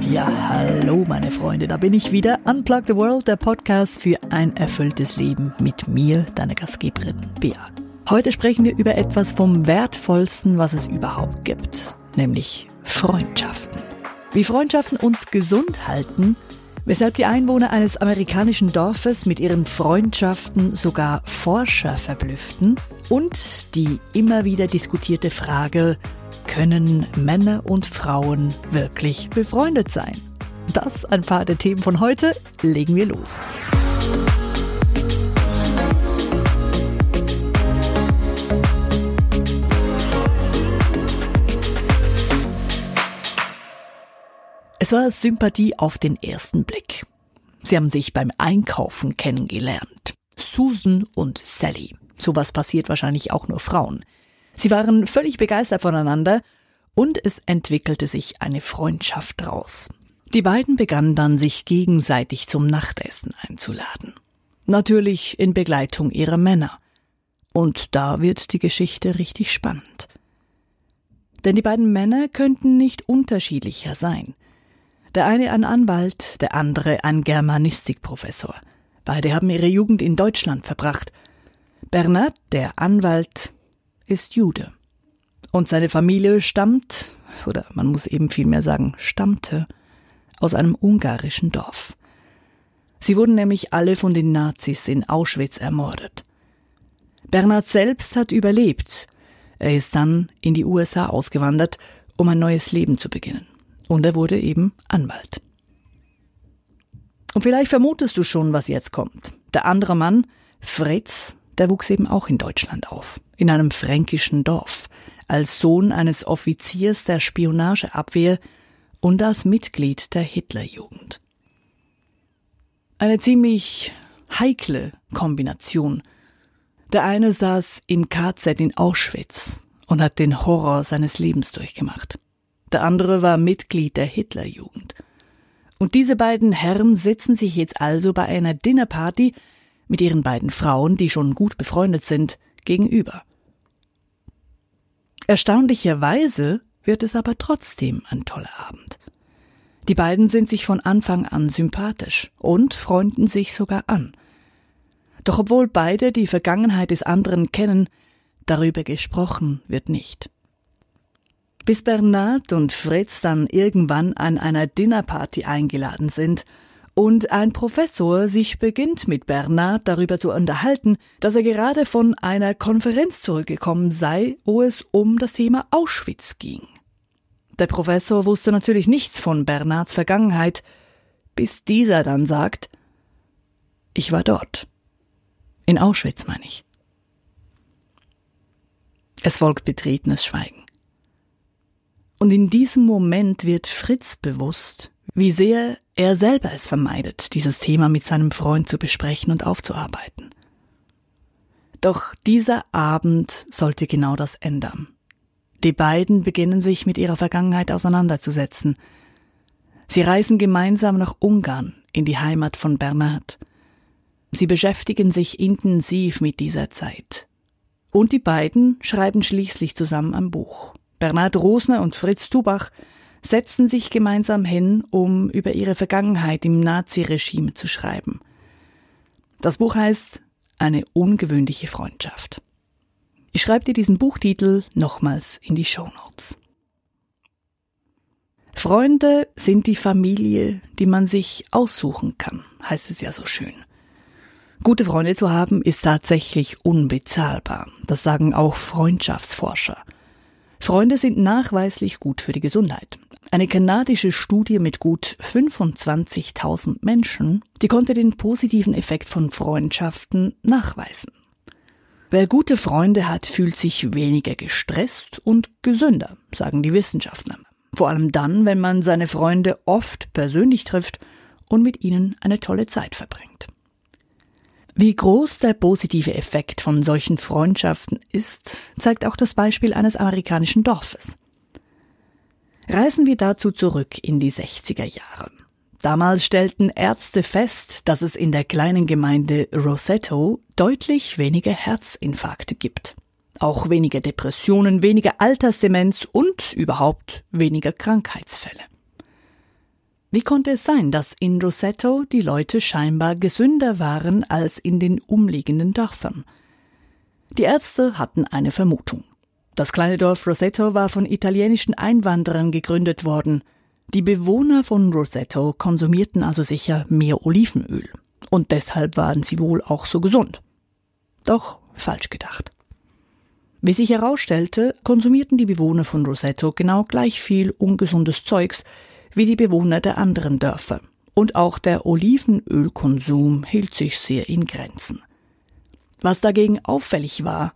Ja, hallo meine Freunde, da bin ich wieder. Unplug the World, der Podcast für ein erfülltes Leben mit mir, deiner Gastgeberin Bea. Heute sprechen wir über etwas vom wertvollsten, was es überhaupt gibt, nämlich Freundschaften. Wie Freundschaften uns gesund halten, weshalb die Einwohner eines amerikanischen Dorfes mit ihren Freundschaften sogar Forscher verblüfften und die immer wieder diskutierte Frage, können Männer und Frauen wirklich befreundet sein? Das ein paar der Themen von heute. Legen wir los. Es war Sympathie auf den ersten Blick. Sie haben sich beim Einkaufen kennengelernt. Susan und Sally. Sowas passiert wahrscheinlich auch nur Frauen. Sie waren völlig begeistert voneinander und es entwickelte sich eine Freundschaft draus. Die beiden begannen dann, sich gegenseitig zum Nachtessen einzuladen. Natürlich in Begleitung ihrer Männer. Und da wird die Geschichte richtig spannend. Denn die beiden Männer könnten nicht unterschiedlicher sein. Der eine ein Anwalt, der andere ein Germanistikprofessor. Beide haben ihre Jugend in Deutschland verbracht. Bernhard, der Anwalt, ist Jude. Und seine Familie stammt, oder man muss eben vielmehr sagen, stammte, aus einem ungarischen Dorf. Sie wurden nämlich alle von den Nazis in Auschwitz ermordet. Bernhard selbst hat überlebt. Er ist dann in die USA ausgewandert, um ein neues Leben zu beginnen. Und er wurde eben Anwalt. Und vielleicht vermutest du schon, was jetzt kommt. Der andere Mann, Fritz, der wuchs eben auch in Deutschland auf, in einem fränkischen Dorf, als Sohn eines Offiziers der Spionageabwehr und als Mitglied der Hitlerjugend. Eine ziemlich heikle Kombination. Der eine saß im KZ in Auschwitz und hat den Horror seines Lebens durchgemacht der andere war Mitglied der Hitlerjugend. Und diese beiden Herren sitzen sich jetzt also bei einer Dinnerparty mit ihren beiden Frauen, die schon gut befreundet sind, gegenüber. Erstaunlicherweise wird es aber trotzdem ein toller Abend. Die beiden sind sich von Anfang an sympathisch und freunden sich sogar an. Doch obwohl beide die Vergangenheit des anderen kennen, darüber gesprochen wird nicht. Bis Bernhard und Fritz dann irgendwann an einer Dinnerparty eingeladen sind und ein Professor sich beginnt mit Bernhard darüber zu unterhalten, dass er gerade von einer Konferenz zurückgekommen sei, wo es um das Thema Auschwitz ging. Der Professor wusste natürlich nichts von Bernhards Vergangenheit, bis dieser dann sagt, ich war dort. In Auschwitz, meine ich. Es folgt betretenes Schweigen. Und in diesem Moment wird Fritz bewusst, wie sehr er selber es vermeidet, dieses Thema mit seinem Freund zu besprechen und aufzuarbeiten. Doch dieser Abend sollte genau das ändern. Die beiden beginnen sich mit ihrer Vergangenheit auseinanderzusetzen. Sie reisen gemeinsam nach Ungarn, in die Heimat von Bernhard. Sie beschäftigen sich intensiv mit dieser Zeit. Und die beiden schreiben schließlich zusammen ein Buch. Bernhard Rosner und Fritz Tubach setzten sich gemeinsam hin, um über ihre Vergangenheit im Naziregime zu schreiben. Das Buch heißt Eine ungewöhnliche Freundschaft. Ich schreibe dir diesen Buchtitel nochmals in die Show Notes. Freunde sind die Familie, die man sich aussuchen kann, heißt es ja so schön. Gute Freunde zu haben ist tatsächlich unbezahlbar. Das sagen auch Freundschaftsforscher. Freunde sind nachweislich gut für die Gesundheit. Eine kanadische Studie mit gut 25.000 Menschen, die konnte den positiven Effekt von Freundschaften nachweisen. Wer gute Freunde hat, fühlt sich weniger gestresst und gesünder, sagen die Wissenschaftler. Vor allem dann, wenn man seine Freunde oft persönlich trifft und mit ihnen eine tolle Zeit verbringt. Wie groß der positive Effekt von solchen Freundschaften ist, zeigt auch das Beispiel eines amerikanischen Dorfes. Reisen wir dazu zurück in die 60er Jahre. Damals stellten Ärzte fest, dass es in der kleinen Gemeinde Rosetto deutlich weniger Herzinfarkte gibt. Auch weniger Depressionen, weniger Altersdemenz und überhaupt weniger Krankheitsfälle. Wie konnte es sein, dass in Rosetto die Leute scheinbar gesünder waren als in den umliegenden Dörfern? Die Ärzte hatten eine Vermutung. Das kleine Dorf Rosetto war von italienischen Einwanderern gegründet worden. Die Bewohner von Rosetto konsumierten also sicher mehr Olivenöl. Und deshalb waren sie wohl auch so gesund. Doch falsch gedacht. Wie sich herausstellte, konsumierten die Bewohner von Rosetto genau gleich viel ungesundes Zeugs wie die Bewohner der anderen Dörfer. Und auch der Olivenölkonsum hielt sich sehr in Grenzen. Was dagegen auffällig war,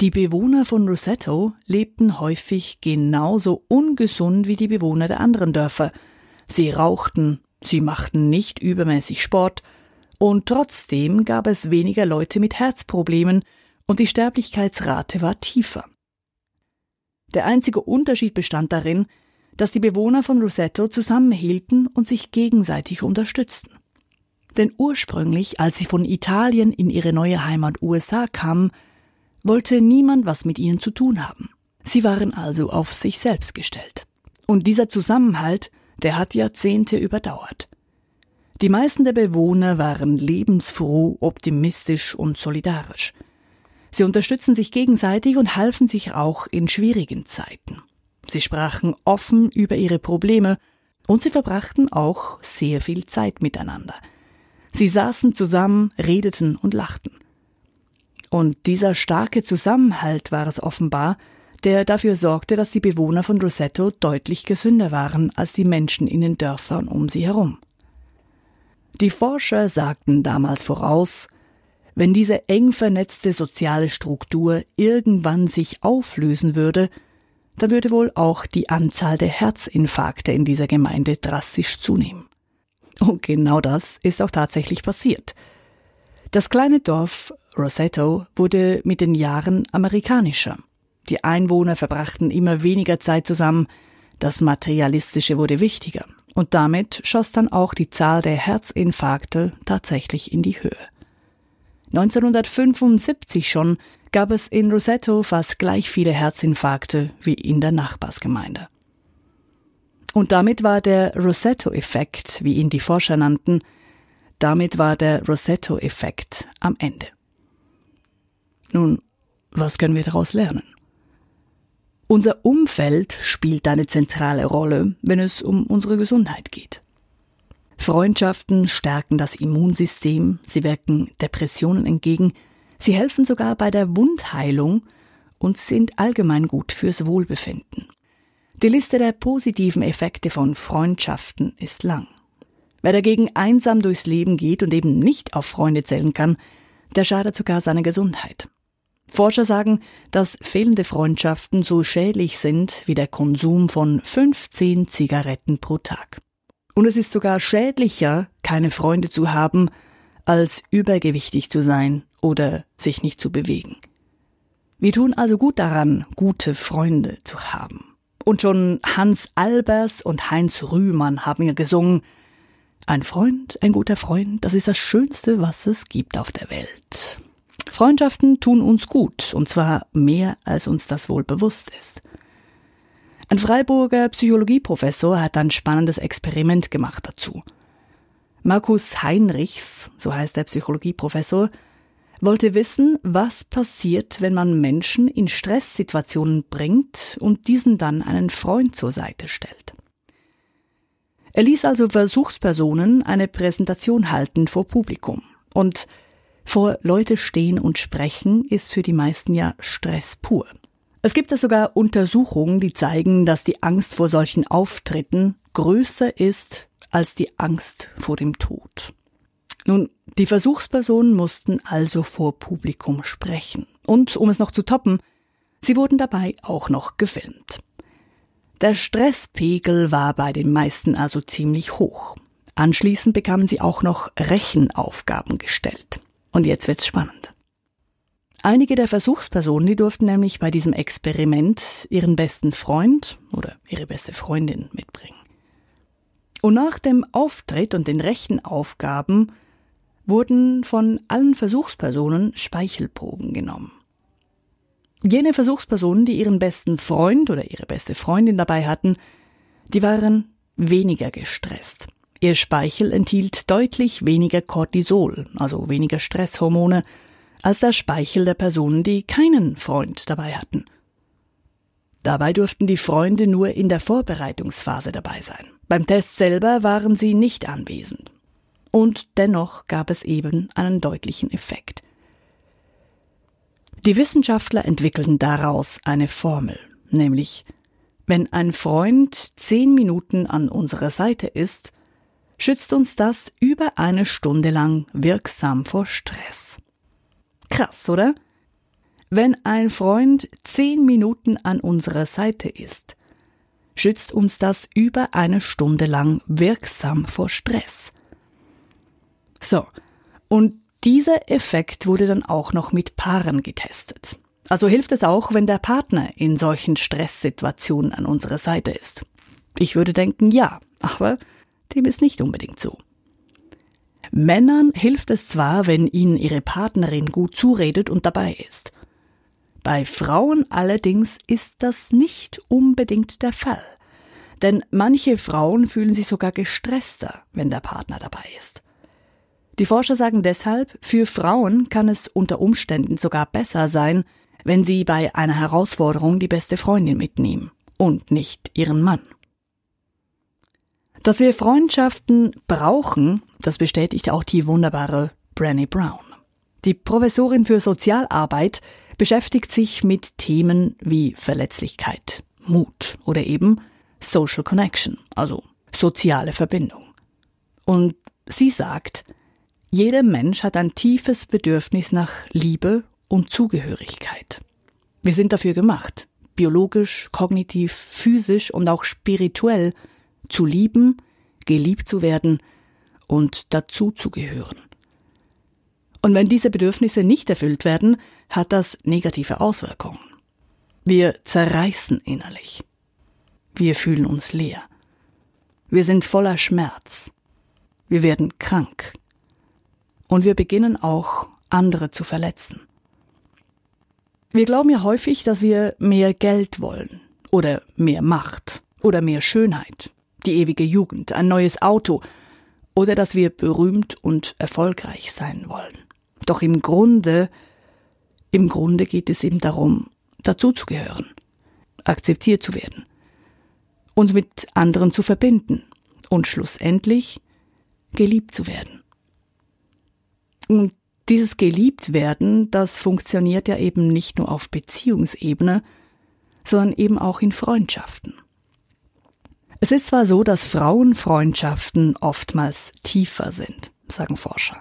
die Bewohner von Rosetto lebten häufig genauso ungesund wie die Bewohner der anderen Dörfer. Sie rauchten, sie machten nicht übermäßig Sport, und trotzdem gab es weniger Leute mit Herzproblemen und die Sterblichkeitsrate war tiefer. Der einzige Unterschied bestand darin, dass die Bewohner von Rosetto zusammenhielten und sich gegenseitig unterstützten. Denn ursprünglich, als sie von Italien in ihre neue Heimat USA kamen, wollte niemand was mit ihnen zu tun haben. Sie waren also auf sich selbst gestellt. Und dieser Zusammenhalt, der hat Jahrzehnte überdauert. Die meisten der Bewohner waren lebensfroh, optimistisch und solidarisch. Sie unterstützen sich gegenseitig und halfen sich auch in schwierigen Zeiten. Sie sprachen offen über ihre Probleme und sie verbrachten auch sehr viel Zeit miteinander. Sie saßen zusammen, redeten und lachten. Und dieser starke Zusammenhalt war es offenbar, der dafür sorgte, dass die Bewohner von Rosetto deutlich gesünder waren als die Menschen in den Dörfern um sie herum. Die Forscher sagten damals voraus, wenn diese eng vernetzte soziale Struktur irgendwann sich auflösen würde, dann würde wohl auch die Anzahl der Herzinfarkte in dieser Gemeinde drastisch zunehmen. Und genau das ist auch tatsächlich passiert. Das kleine Dorf Rosetto wurde mit den Jahren amerikanischer. Die Einwohner verbrachten immer weniger Zeit zusammen, das Materialistische wurde wichtiger, und damit schoss dann auch die Zahl der Herzinfarkte tatsächlich in die Höhe. 1975 schon gab es in Rosetto fast gleich viele Herzinfarkte wie in der Nachbarsgemeinde. Und damit war der Rosetto-Effekt, wie ihn die Forscher nannten, damit war der Rosetto-Effekt am Ende. Nun, was können wir daraus lernen? Unser Umfeld spielt eine zentrale Rolle, wenn es um unsere Gesundheit geht. Freundschaften stärken das Immunsystem, sie wirken Depressionen entgegen, Sie helfen sogar bei der Wundheilung und sind allgemein gut fürs Wohlbefinden. Die Liste der positiven Effekte von Freundschaften ist lang. Wer dagegen einsam durchs Leben geht und eben nicht auf Freunde zählen kann, der schadet sogar seiner Gesundheit. Forscher sagen, dass fehlende Freundschaften so schädlich sind wie der Konsum von 15 Zigaretten pro Tag. Und es ist sogar schädlicher, keine Freunde zu haben, als übergewichtig zu sein oder sich nicht zu bewegen. Wir tun also gut daran, gute Freunde zu haben. Und schon Hans Albers und Heinz Rühmann haben ja gesungen, ein Freund, ein guter Freund, das ist das Schönste, was es gibt auf der Welt. Freundschaften tun uns gut, und zwar mehr, als uns das wohl bewusst ist. Ein Freiburger Psychologieprofessor hat ein spannendes Experiment gemacht dazu. Markus Heinrichs, so heißt der Psychologieprofessor, wollte wissen, was passiert, wenn man Menschen in Stresssituationen bringt und diesen dann einen Freund zur Seite stellt. Er ließ also Versuchspersonen eine Präsentation halten vor Publikum. Und vor Leute stehen und sprechen ist für die meisten ja Stress pur. Es gibt da sogar Untersuchungen, die zeigen, dass die Angst vor solchen Auftritten größer ist als die Angst vor dem Tod. Nun, die Versuchspersonen mussten also vor Publikum sprechen. Und um es noch zu toppen, sie wurden dabei auch noch gefilmt. Der Stresspegel war bei den meisten also ziemlich hoch. Anschließend bekamen sie auch noch Rechenaufgaben gestellt. Und jetzt wird's spannend. Einige der Versuchspersonen, die durften nämlich bei diesem Experiment ihren besten Freund oder ihre beste Freundin mitbringen. Und nach dem Auftritt und den Rechenaufgaben wurden von allen Versuchspersonen Speichelproben genommen. Jene Versuchspersonen, die ihren besten Freund oder ihre beste Freundin dabei hatten, die waren weniger gestresst. Ihr Speichel enthielt deutlich weniger Cortisol, also weniger Stresshormone, als der Speichel der Personen, die keinen Freund dabei hatten. Dabei durften die Freunde nur in der Vorbereitungsphase dabei sein. Beim Test selber waren sie nicht anwesend. Und dennoch gab es eben einen deutlichen Effekt. Die Wissenschaftler entwickelten daraus eine Formel, nämlich wenn ein Freund zehn Minuten an unserer Seite ist, schützt uns das über eine Stunde lang wirksam vor Stress. Krass, oder? Wenn ein Freund zehn Minuten an unserer Seite ist, schützt uns das über eine Stunde lang wirksam vor Stress. So, und dieser Effekt wurde dann auch noch mit Paaren getestet. Also hilft es auch, wenn der Partner in solchen Stresssituationen an unserer Seite ist. Ich würde denken, ja, aber dem ist nicht unbedingt so. Männern hilft es zwar, wenn ihnen ihre Partnerin gut zuredet und dabei ist. Bei Frauen allerdings ist das nicht unbedingt der Fall. Denn manche Frauen fühlen sich sogar gestresster, wenn der Partner dabei ist. Die Forscher sagen deshalb, für Frauen kann es unter Umständen sogar besser sein, wenn sie bei einer Herausforderung die beste Freundin mitnehmen und nicht ihren Mann. Dass wir Freundschaften brauchen, das bestätigt auch die wunderbare Brené Brown. Die Professorin für Sozialarbeit beschäftigt sich mit Themen wie Verletzlichkeit, Mut oder eben Social Connection, also soziale Verbindung. Und sie sagt, jeder Mensch hat ein tiefes Bedürfnis nach Liebe und Zugehörigkeit. Wir sind dafür gemacht, biologisch, kognitiv, physisch und auch spirituell zu lieben, geliebt zu werden und dazu zu gehören. Und wenn diese Bedürfnisse nicht erfüllt werden, hat das negative Auswirkungen. Wir zerreißen innerlich. Wir fühlen uns leer. Wir sind voller Schmerz. Wir werden krank. Und wir beginnen auch, andere zu verletzen. Wir glauben ja häufig, dass wir mehr Geld wollen oder mehr Macht oder mehr Schönheit, die ewige Jugend, ein neues Auto oder dass wir berühmt und erfolgreich sein wollen. Doch im Grunde, im Grunde geht es eben darum, dazuzugehören, akzeptiert zu werden, uns mit anderen zu verbinden und schlussendlich geliebt zu werden. Und dieses Geliebtwerden, das funktioniert ja eben nicht nur auf Beziehungsebene, sondern eben auch in Freundschaften. Es ist zwar so, dass Frauenfreundschaften oftmals tiefer sind, sagen Forscher.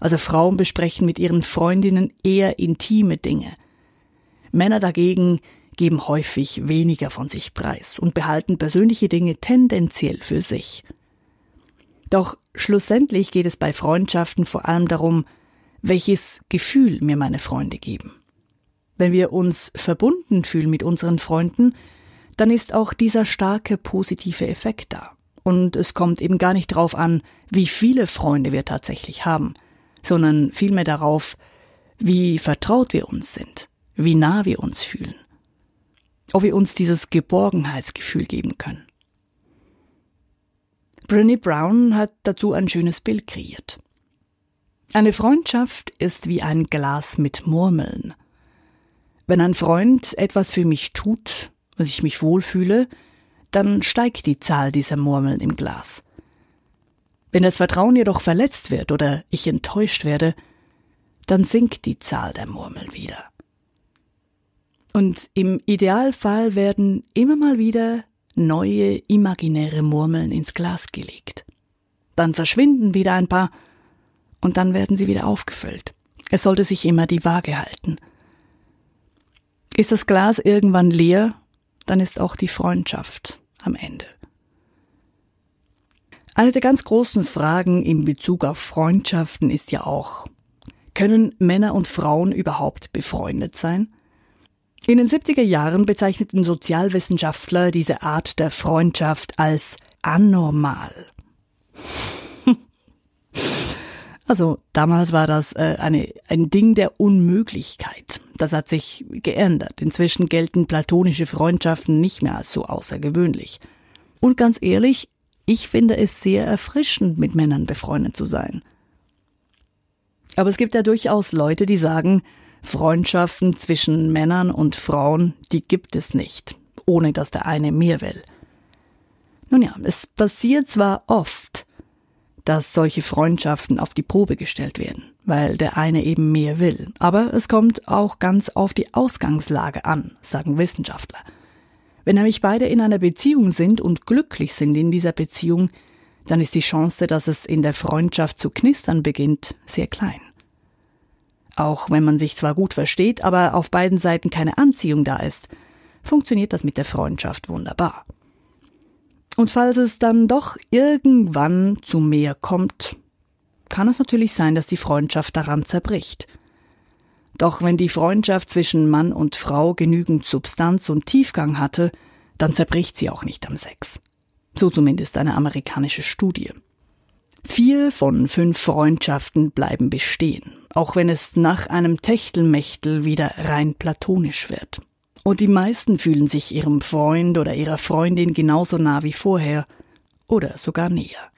Also Frauen besprechen mit ihren Freundinnen eher intime Dinge. Männer dagegen geben häufig weniger von sich preis und behalten persönliche Dinge tendenziell für sich. Doch schlussendlich geht es bei Freundschaften vor allem darum, welches Gefühl mir meine Freunde geben. Wenn wir uns verbunden fühlen mit unseren Freunden, dann ist auch dieser starke positive Effekt da. Und es kommt eben gar nicht darauf an, wie viele Freunde wir tatsächlich haben, sondern vielmehr darauf, wie vertraut wir uns sind, wie nah wir uns fühlen, ob wir uns dieses Geborgenheitsgefühl geben können. Brené Brown hat dazu ein schönes Bild kreiert. Eine Freundschaft ist wie ein Glas mit Murmeln. Wenn ein Freund etwas für mich tut und ich mich wohlfühle, dann steigt die Zahl dieser Murmeln im Glas. Wenn das Vertrauen jedoch verletzt wird oder ich enttäuscht werde, dann sinkt die Zahl der Murmeln wieder. Und im Idealfall werden immer mal wieder neue imaginäre Murmeln ins Glas gelegt. Dann verschwinden wieder ein paar und dann werden sie wieder aufgefüllt. Es sollte sich immer die Waage halten. Ist das Glas irgendwann leer, dann ist auch die Freundschaft am Ende. Eine der ganz großen Fragen in Bezug auf Freundschaften ist ja auch, können Männer und Frauen überhaupt befreundet sein? In den 70er Jahren bezeichneten Sozialwissenschaftler diese Art der Freundschaft als anormal. Also damals war das äh, eine, ein Ding der Unmöglichkeit. Das hat sich geändert. Inzwischen gelten platonische Freundschaften nicht mehr als so außergewöhnlich. Und ganz ehrlich, ich finde es sehr erfrischend, mit Männern befreundet zu sein. Aber es gibt ja durchaus Leute, die sagen, Freundschaften zwischen Männern und Frauen, die gibt es nicht, ohne dass der eine mehr will. Nun ja, es passiert zwar oft, dass solche Freundschaften auf die Probe gestellt werden, weil der eine eben mehr will. Aber es kommt auch ganz auf die Ausgangslage an, sagen Wissenschaftler. Wenn nämlich beide in einer Beziehung sind und glücklich sind in dieser Beziehung, dann ist die Chance, dass es in der Freundschaft zu knistern beginnt, sehr klein. Auch wenn man sich zwar gut versteht, aber auf beiden Seiten keine Anziehung da ist, funktioniert das mit der Freundschaft wunderbar. Und falls es dann doch irgendwann zu mehr kommt, kann es natürlich sein, dass die Freundschaft daran zerbricht. Doch wenn die Freundschaft zwischen Mann und Frau genügend Substanz und Tiefgang hatte, dann zerbricht sie auch nicht am Sex. So zumindest eine amerikanische Studie. Vier von fünf Freundschaften bleiben bestehen, auch wenn es nach einem Techtelmechtel wieder rein platonisch wird. Und die meisten fühlen sich ihrem Freund oder ihrer Freundin genauso nah wie vorher oder sogar näher.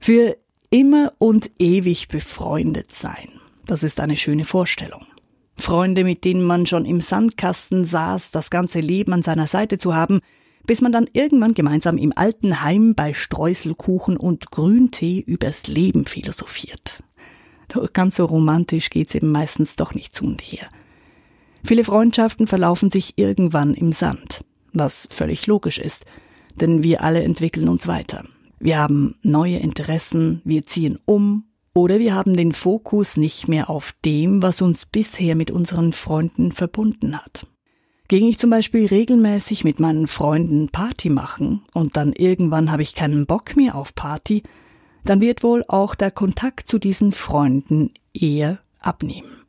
Für immer und ewig befreundet sein, das ist eine schöne Vorstellung. Freunde, mit denen man schon im Sandkasten saß, das ganze Leben an seiner Seite zu haben, bis man dann irgendwann gemeinsam im alten Heim bei Streuselkuchen und Grüntee übers Leben philosophiert. Doch ganz so romantisch geht's eben meistens doch nicht zu und her. Viele Freundschaften verlaufen sich irgendwann im Sand, was völlig logisch ist, denn wir alle entwickeln uns weiter. Wir haben neue Interessen, wir ziehen um oder wir haben den Fokus nicht mehr auf dem, was uns bisher mit unseren Freunden verbunden hat. Ging ich zum Beispiel regelmäßig mit meinen Freunden Party machen und dann irgendwann habe ich keinen Bock mehr auf Party, dann wird wohl auch der Kontakt zu diesen Freunden eher abnehmen.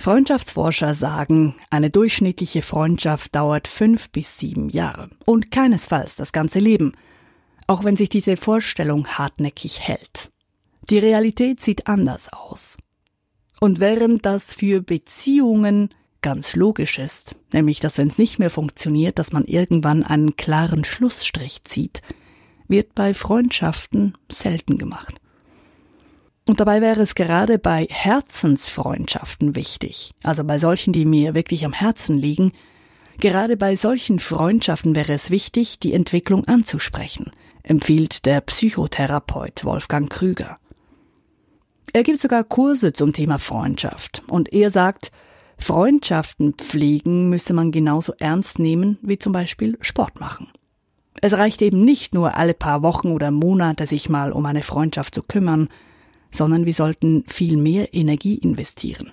Freundschaftsforscher sagen, eine durchschnittliche Freundschaft dauert fünf bis sieben Jahre und keinesfalls das ganze Leben, auch wenn sich diese Vorstellung hartnäckig hält. Die Realität sieht anders aus. Und während das für Beziehungen ganz logisch ist, nämlich dass wenn es nicht mehr funktioniert, dass man irgendwann einen klaren Schlussstrich zieht, wird bei Freundschaften selten gemacht. Und dabei wäre es gerade bei Herzensfreundschaften wichtig, also bei solchen, die mir wirklich am Herzen liegen, gerade bei solchen Freundschaften wäre es wichtig, die Entwicklung anzusprechen, empfiehlt der Psychotherapeut Wolfgang Krüger. Er gibt sogar Kurse zum Thema Freundschaft. Und er sagt, Freundschaften pflegen müsse man genauso ernst nehmen wie zum Beispiel Sport machen. Es reicht eben nicht nur alle paar Wochen oder Monate sich mal um eine Freundschaft zu kümmern, sondern wir sollten viel mehr Energie investieren.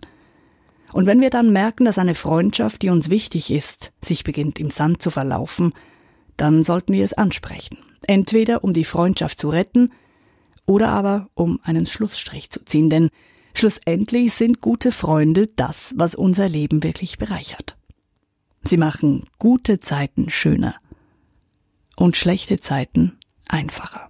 Und wenn wir dann merken, dass eine Freundschaft, die uns wichtig ist, sich beginnt im Sand zu verlaufen, dann sollten wir es ansprechen. Entweder um die Freundschaft zu retten oder aber um einen Schlussstrich zu ziehen, denn schlussendlich sind gute Freunde das, was unser Leben wirklich bereichert. Sie machen gute Zeiten schöner und schlechte Zeiten einfacher.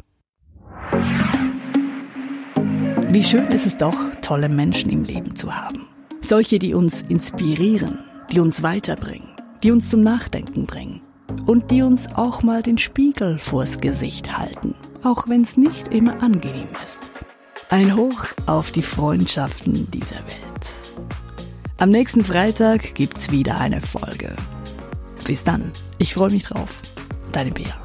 Wie schön ist es doch, tolle Menschen im Leben zu haben. Solche, die uns inspirieren, die uns weiterbringen, die uns zum Nachdenken bringen und die uns auch mal den Spiegel vors Gesicht halten, auch wenn es nicht immer angenehm ist. Ein Hoch auf die Freundschaften dieser Welt. Am nächsten Freitag gibt's wieder eine Folge. Bis dann, ich freue mich drauf. Deine Bea.